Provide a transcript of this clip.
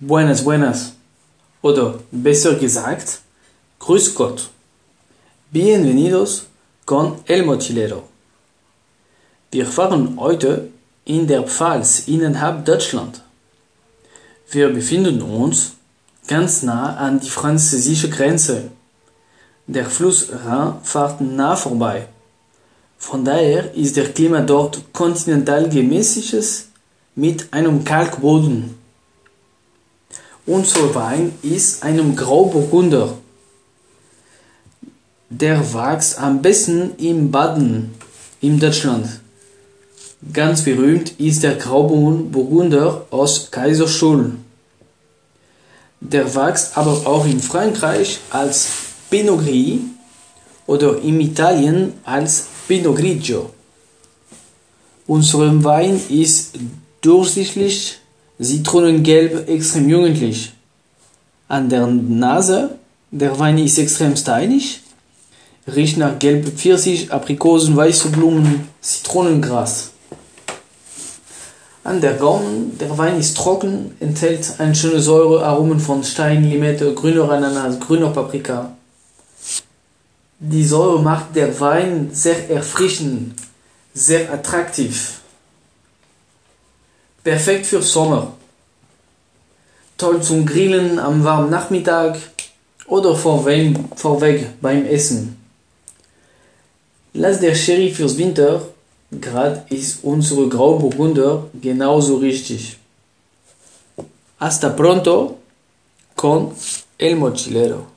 Buenas, buenas. Oder besser gesagt, Grüß Gott. Bienvenidos con El Mochilero. Wir fahren heute in der Pfalz innerhalb Deutschland. Wir befinden uns ganz nah an die französische Grenze. Der Fluss Rhin fährt nah vorbei. Von daher ist der Klima dort kontinental gemäßigtes mit einem Kalkboden. Unser Wein ist einem Grauburgunder. Der wächst am besten im Baden, in Deutschland. Ganz berühmt ist der Grauburgunder aus Kaiserstuhl. Der wächst aber auch in Frankreich als Pinot Gris oder in Italien als Pinot Grigio. Unser Wein ist durchsichtig, zitronengelb, extrem jugendlich. An der Nase, der Wein ist extrem stylisch, riecht nach gelbe Pfirsich, Aprikosen, weiße Blumen, Zitronengras. An der Gaumen, der Wein ist trocken, enthält eine schöne Säure, Aromen von Stein, Limette, grüner Ananas, grüner Paprika. Die Säure macht der Wein sehr erfrischend, sehr attraktiv. Perfekt für Sommer. Toll zum Grillen am warmen Nachmittag oder vorweg, vorweg beim Essen. Lass der Sherry fürs Winter, grad ist unsere Grauburgunder genauso richtig. Hasta pronto con El Mochilero.